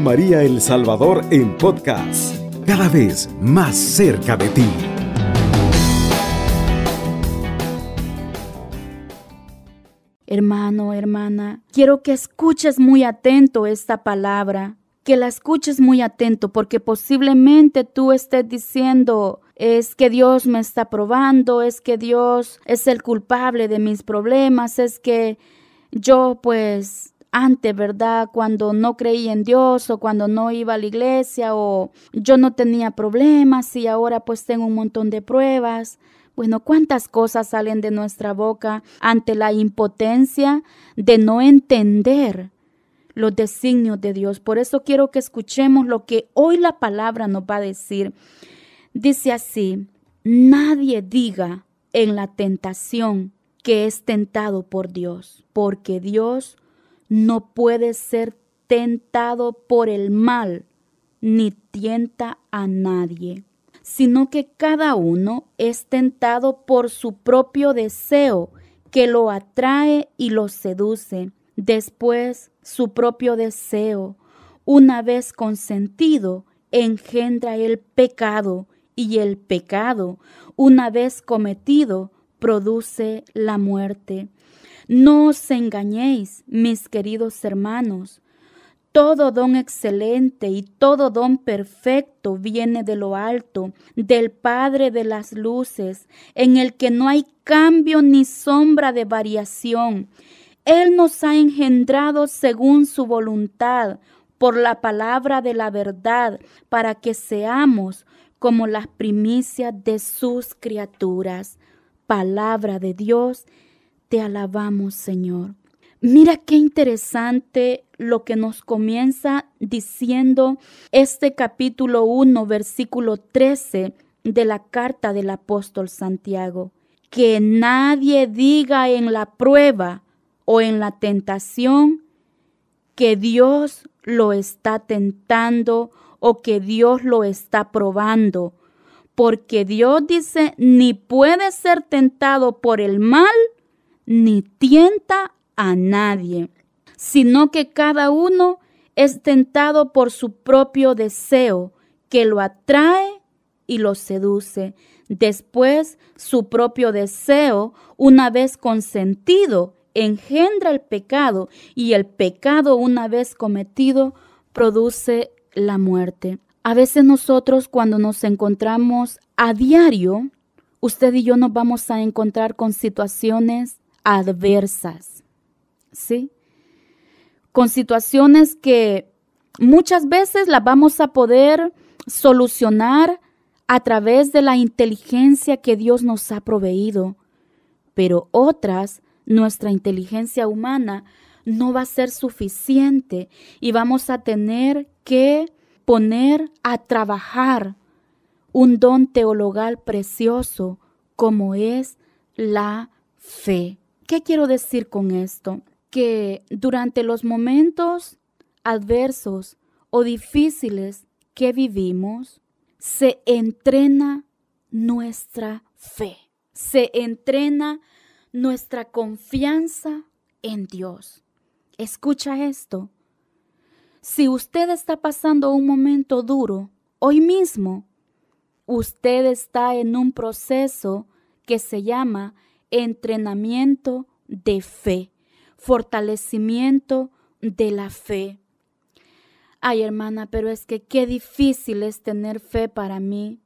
María El Salvador en podcast, cada vez más cerca de ti. Hermano, hermana, quiero que escuches muy atento esta palabra, que la escuches muy atento, porque posiblemente tú estés diciendo, es que Dios me está probando, es que Dios es el culpable de mis problemas, es que yo pues antes, ¿verdad? Cuando no creí en Dios o cuando no iba a la iglesia o yo no tenía problemas y ahora pues tengo un montón de pruebas. Bueno, cuántas cosas salen de nuestra boca ante la impotencia de no entender los designios de Dios. Por eso quiero que escuchemos lo que hoy la palabra nos va a decir. Dice así, nadie diga en la tentación que es tentado por Dios, porque Dios no puede ser tentado por el mal, ni tienta a nadie, sino que cada uno es tentado por su propio deseo, que lo atrae y lo seduce. Después, su propio deseo, una vez consentido, engendra el pecado, y el pecado, una vez cometido, produce la muerte. No os engañéis, mis queridos hermanos. Todo don excelente y todo don perfecto viene de lo alto, del Padre de las Luces, en el que no hay cambio ni sombra de variación. Él nos ha engendrado según su voluntad, por la palabra de la verdad, para que seamos como las primicias de sus criaturas. Palabra de Dios te alabamos, Señor. Mira qué interesante lo que nos comienza diciendo este capítulo 1, versículo 13 de la carta del apóstol Santiago. Que nadie diga en la prueba o en la tentación que Dios lo está tentando o que Dios lo está probando. Porque Dios dice, ni puede ser tentado por el mal, ni tienta a nadie, sino que cada uno es tentado por su propio deseo, que lo atrae y lo seduce. Después, su propio deseo, una vez consentido, engendra el pecado y el pecado, una vez cometido, produce la muerte. A veces nosotros cuando nos encontramos a diario, usted y yo nos vamos a encontrar con situaciones adversas, ¿sí? Con situaciones que muchas veces las vamos a poder solucionar a través de la inteligencia que Dios nos ha proveído, pero otras, nuestra inteligencia humana no va a ser suficiente y vamos a tener que poner a trabajar un don teologal precioso como es la fe. ¿Qué quiero decir con esto? Que durante los momentos adversos o difíciles que vivimos, se entrena nuestra fe, se entrena nuestra confianza en Dios. Escucha esto. Si usted está pasando un momento duro, hoy mismo, usted está en un proceso que se llama entrenamiento de fe, fortalecimiento de la fe. Ay, hermana, pero es que qué difícil es tener fe para mí.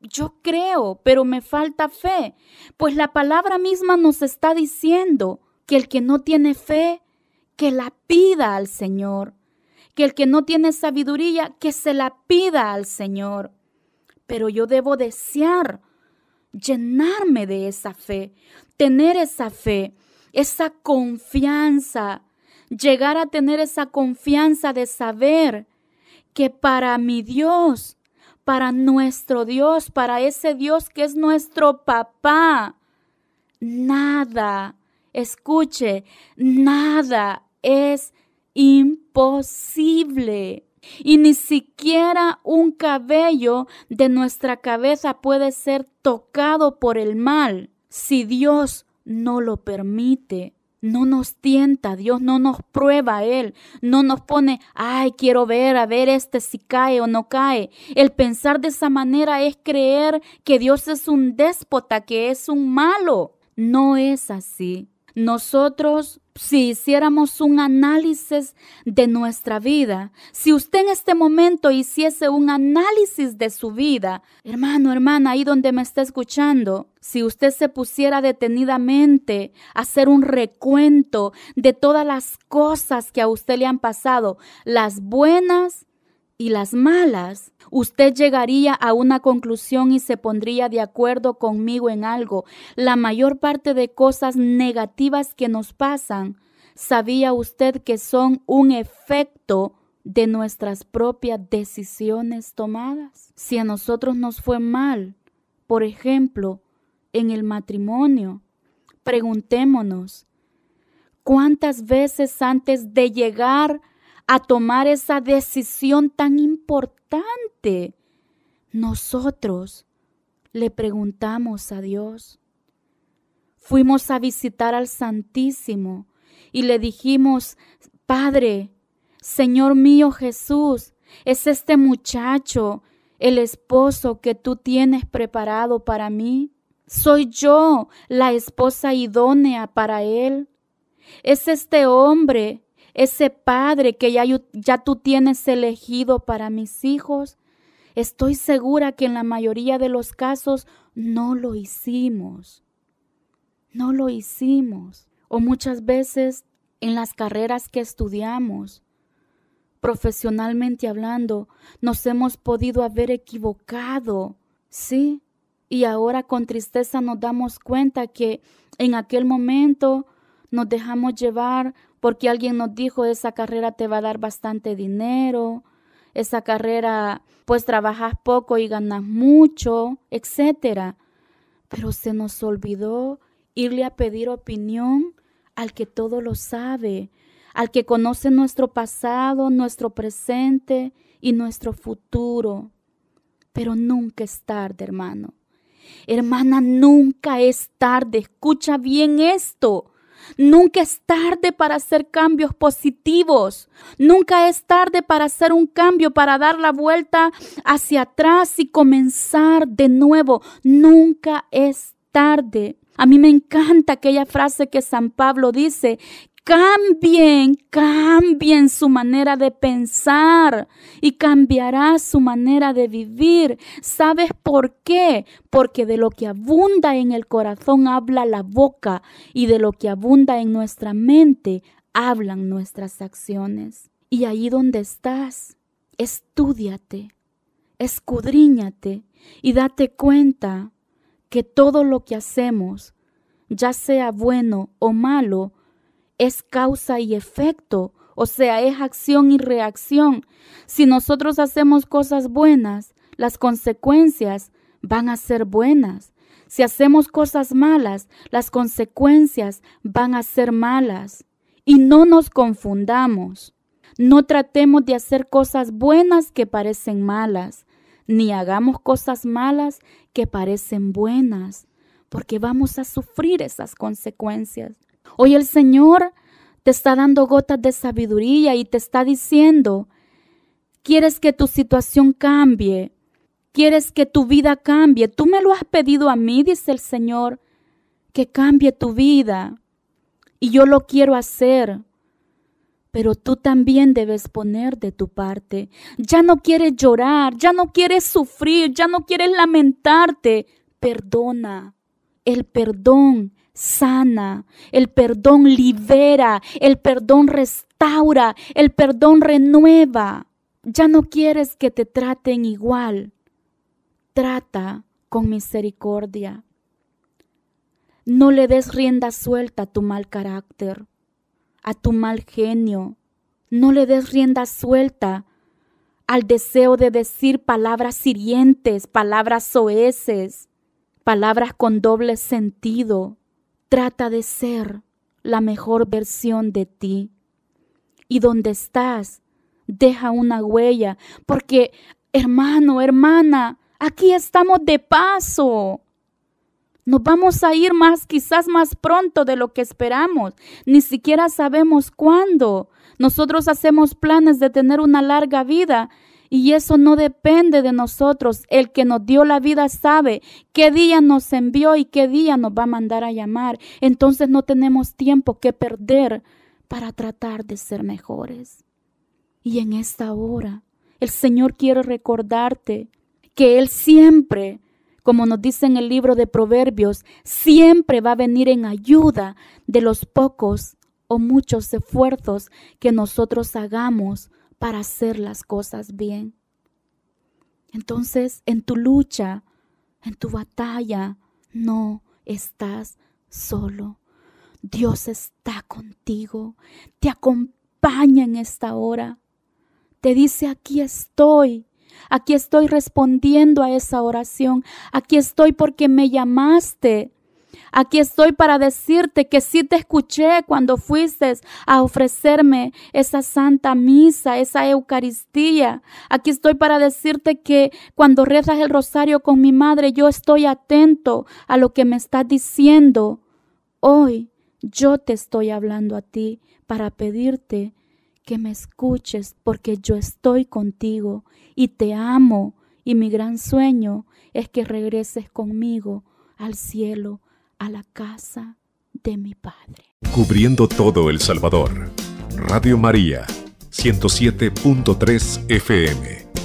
Yo creo, pero me falta fe, pues la palabra misma nos está diciendo que el que no tiene fe, que la pida al Señor, que el que no tiene sabiduría, que se la pida al Señor. Pero yo debo desear llenarme de esa fe, tener esa fe, esa confianza, llegar a tener esa confianza de saber que para mi Dios, para nuestro Dios, para ese Dios que es nuestro papá, nada, escuche, nada es imposible. Y ni siquiera un cabello de nuestra cabeza puede ser tocado por el mal si Dios no lo permite. no nos tienta, Dios no nos prueba a Él, no nos pone, ay, quiero ver, a ver este si cae o no cae. El pensar de esa manera es creer que Dios es un déspota, que es un malo. No es así. Nosotros, si hiciéramos un análisis de nuestra vida, si usted en este momento hiciese un análisis de su vida, hermano, hermana, ahí donde me está escuchando, si usted se pusiera detenidamente a hacer un recuento de todas las cosas que a usted le han pasado, las buenas y las malas, usted llegaría a una conclusión y se pondría de acuerdo conmigo en algo. La mayor parte de cosas negativas que nos pasan, ¿sabía usted que son un efecto de nuestras propias decisiones tomadas? Si a nosotros nos fue mal, por ejemplo, en el matrimonio, preguntémonos, ¿cuántas veces antes de llegar a tomar esa decisión tan importante, nosotros le preguntamos a Dios. Fuimos a visitar al Santísimo y le dijimos, Padre, Señor mío Jesús, es este muchacho, el esposo que tú tienes preparado para mí. Soy yo la esposa idónea para él. Es este hombre ese padre que ya, tú tienes elegido para mis hijos, estoy segura que en la mayoría de los casos no lo hicimos. No lo hicimos. O muchas veces en las carreras que estudiamos, profesionalmente hablando, nos hemos podido haber equivocado. Sí. Y ahora con tristeza nos damos cuenta que en aquel momento nos dejamos llevar porque alguien nos dijo esa carrera te va a dar bastante dinero, esa carrera pues trabajas poco y ganas mucho, etcétera. Pero se nos olvidó irle a pedir opinión al que todo lo sabe, al que conoce nuestro pasado, nuestro presente y nuestro futuro. Pero nunca es tarde, hermano. Hermana, nunca es tarde. Escucha bien esto. Nunca es tarde para hacer cambios positivos. Nunca es tarde para hacer un cambio, para dar la vuelta hacia atrás y comenzar de nuevo. Nunca es tarde. A mí me encanta aquella frase que San Pablo dice, Cambien, cambien su manera de pensar y cambiará su manera de vivir. ¿Sabes por qué? Porque de lo que abunda en el corazón habla la boca y de lo que abunda en nuestra mente hablan nuestras acciones. Y ahí donde estás, estudiate, escudriñate y date cuenta que todo lo que hacemos, ya sea bueno o malo, es causa y efecto, o sea, es acción y reacción. Si nosotros hacemos cosas buenas, las consecuencias van a ser buenas. Si hacemos cosas malas, las consecuencias van a ser malas. Y no nos confundamos. No tratemos de hacer cosas buenas que parecen malas, ni hagamos cosas malas que parecen buenas, porque vamos a sufrir esas consecuencias. Hoy el Señor te está dando gotas de sabiduría y te está diciendo, quieres que tu situación cambie, quieres que tu vida cambie. Tú me lo has pedido a mí, dice el Señor, que cambie tu vida. Y yo lo quiero hacer. Pero tú también debes poner de tu parte. Ya no quieres llorar, ya no quieres sufrir, ya no quieres lamentarte. Perdona. El perdón sana, el perdón libera, el perdón restaura, el perdón renueva. Ya no quieres que te traten igual. Trata con misericordia. No le des rienda suelta a tu mal carácter, a tu mal genio. No le des rienda suelta al deseo de decir palabras hirientes, palabras soeces, palabras con doble sentido. Trata de ser la mejor versión de ti. Y donde estás, deja una huella, porque hermano, hermana, aquí estamos de paso. Nos vamos a ir más, quizás más pronto de lo que esperamos. Ni siquiera sabemos cuándo. Nosotros hacemos planes de tener una larga vida y eso no depende de nosotros. El que nos dio la vida sabe qué día nos envió y qué día nos va a mandar a llamar. Entonces no tenemos tiempo que perder para tratar de ser mejores. Y en esta hora, el Señor quiere recordarte que Él siempre, como nos dice en el libro de Proverbios, siempre va a venir en ayuda de los pocos o muchos esfuerzos que nosotros hagamos para hacer las cosas bien. Entonces, en tu lucha, en tu batalla, no estás solo. Dios está contigo, te acompaña en esta hora. Te dice, aquí estoy, aquí estoy respondiendo a esa oración, aquí estoy porque me llamaste. Aquí estoy para decirte que sí te escuché cuando fuiste a ofrecerme esa santa misa, esa Eucaristía. Aquí estoy para decirte que cuando rezas el rosario con mi madre, yo estoy atento a lo que me estás diciendo. Hoy yo te estoy hablando a ti para pedirte que me escuches porque yo estoy contigo y te amo y mi gran sueño es que regreses conmigo al cielo a la casa de mi Padre. Cubriendo todo El Salvador. Radio María, 107.3 FM.